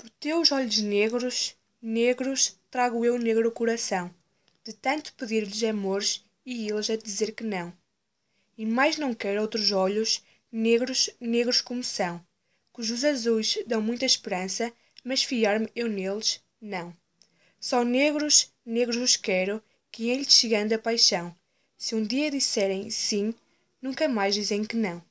por teus olhos negros negros trago eu negro coração. De tanto pedir-lhes amores e eles a dizer que não. E mais não quero outros olhos negros negros como são cujos azuis dão muita esperança mas fiar-me eu n'eles não. Só negros negros os quero que em lhes chegando a paixão. Se um dia disserem sim nunca mais dizem que não.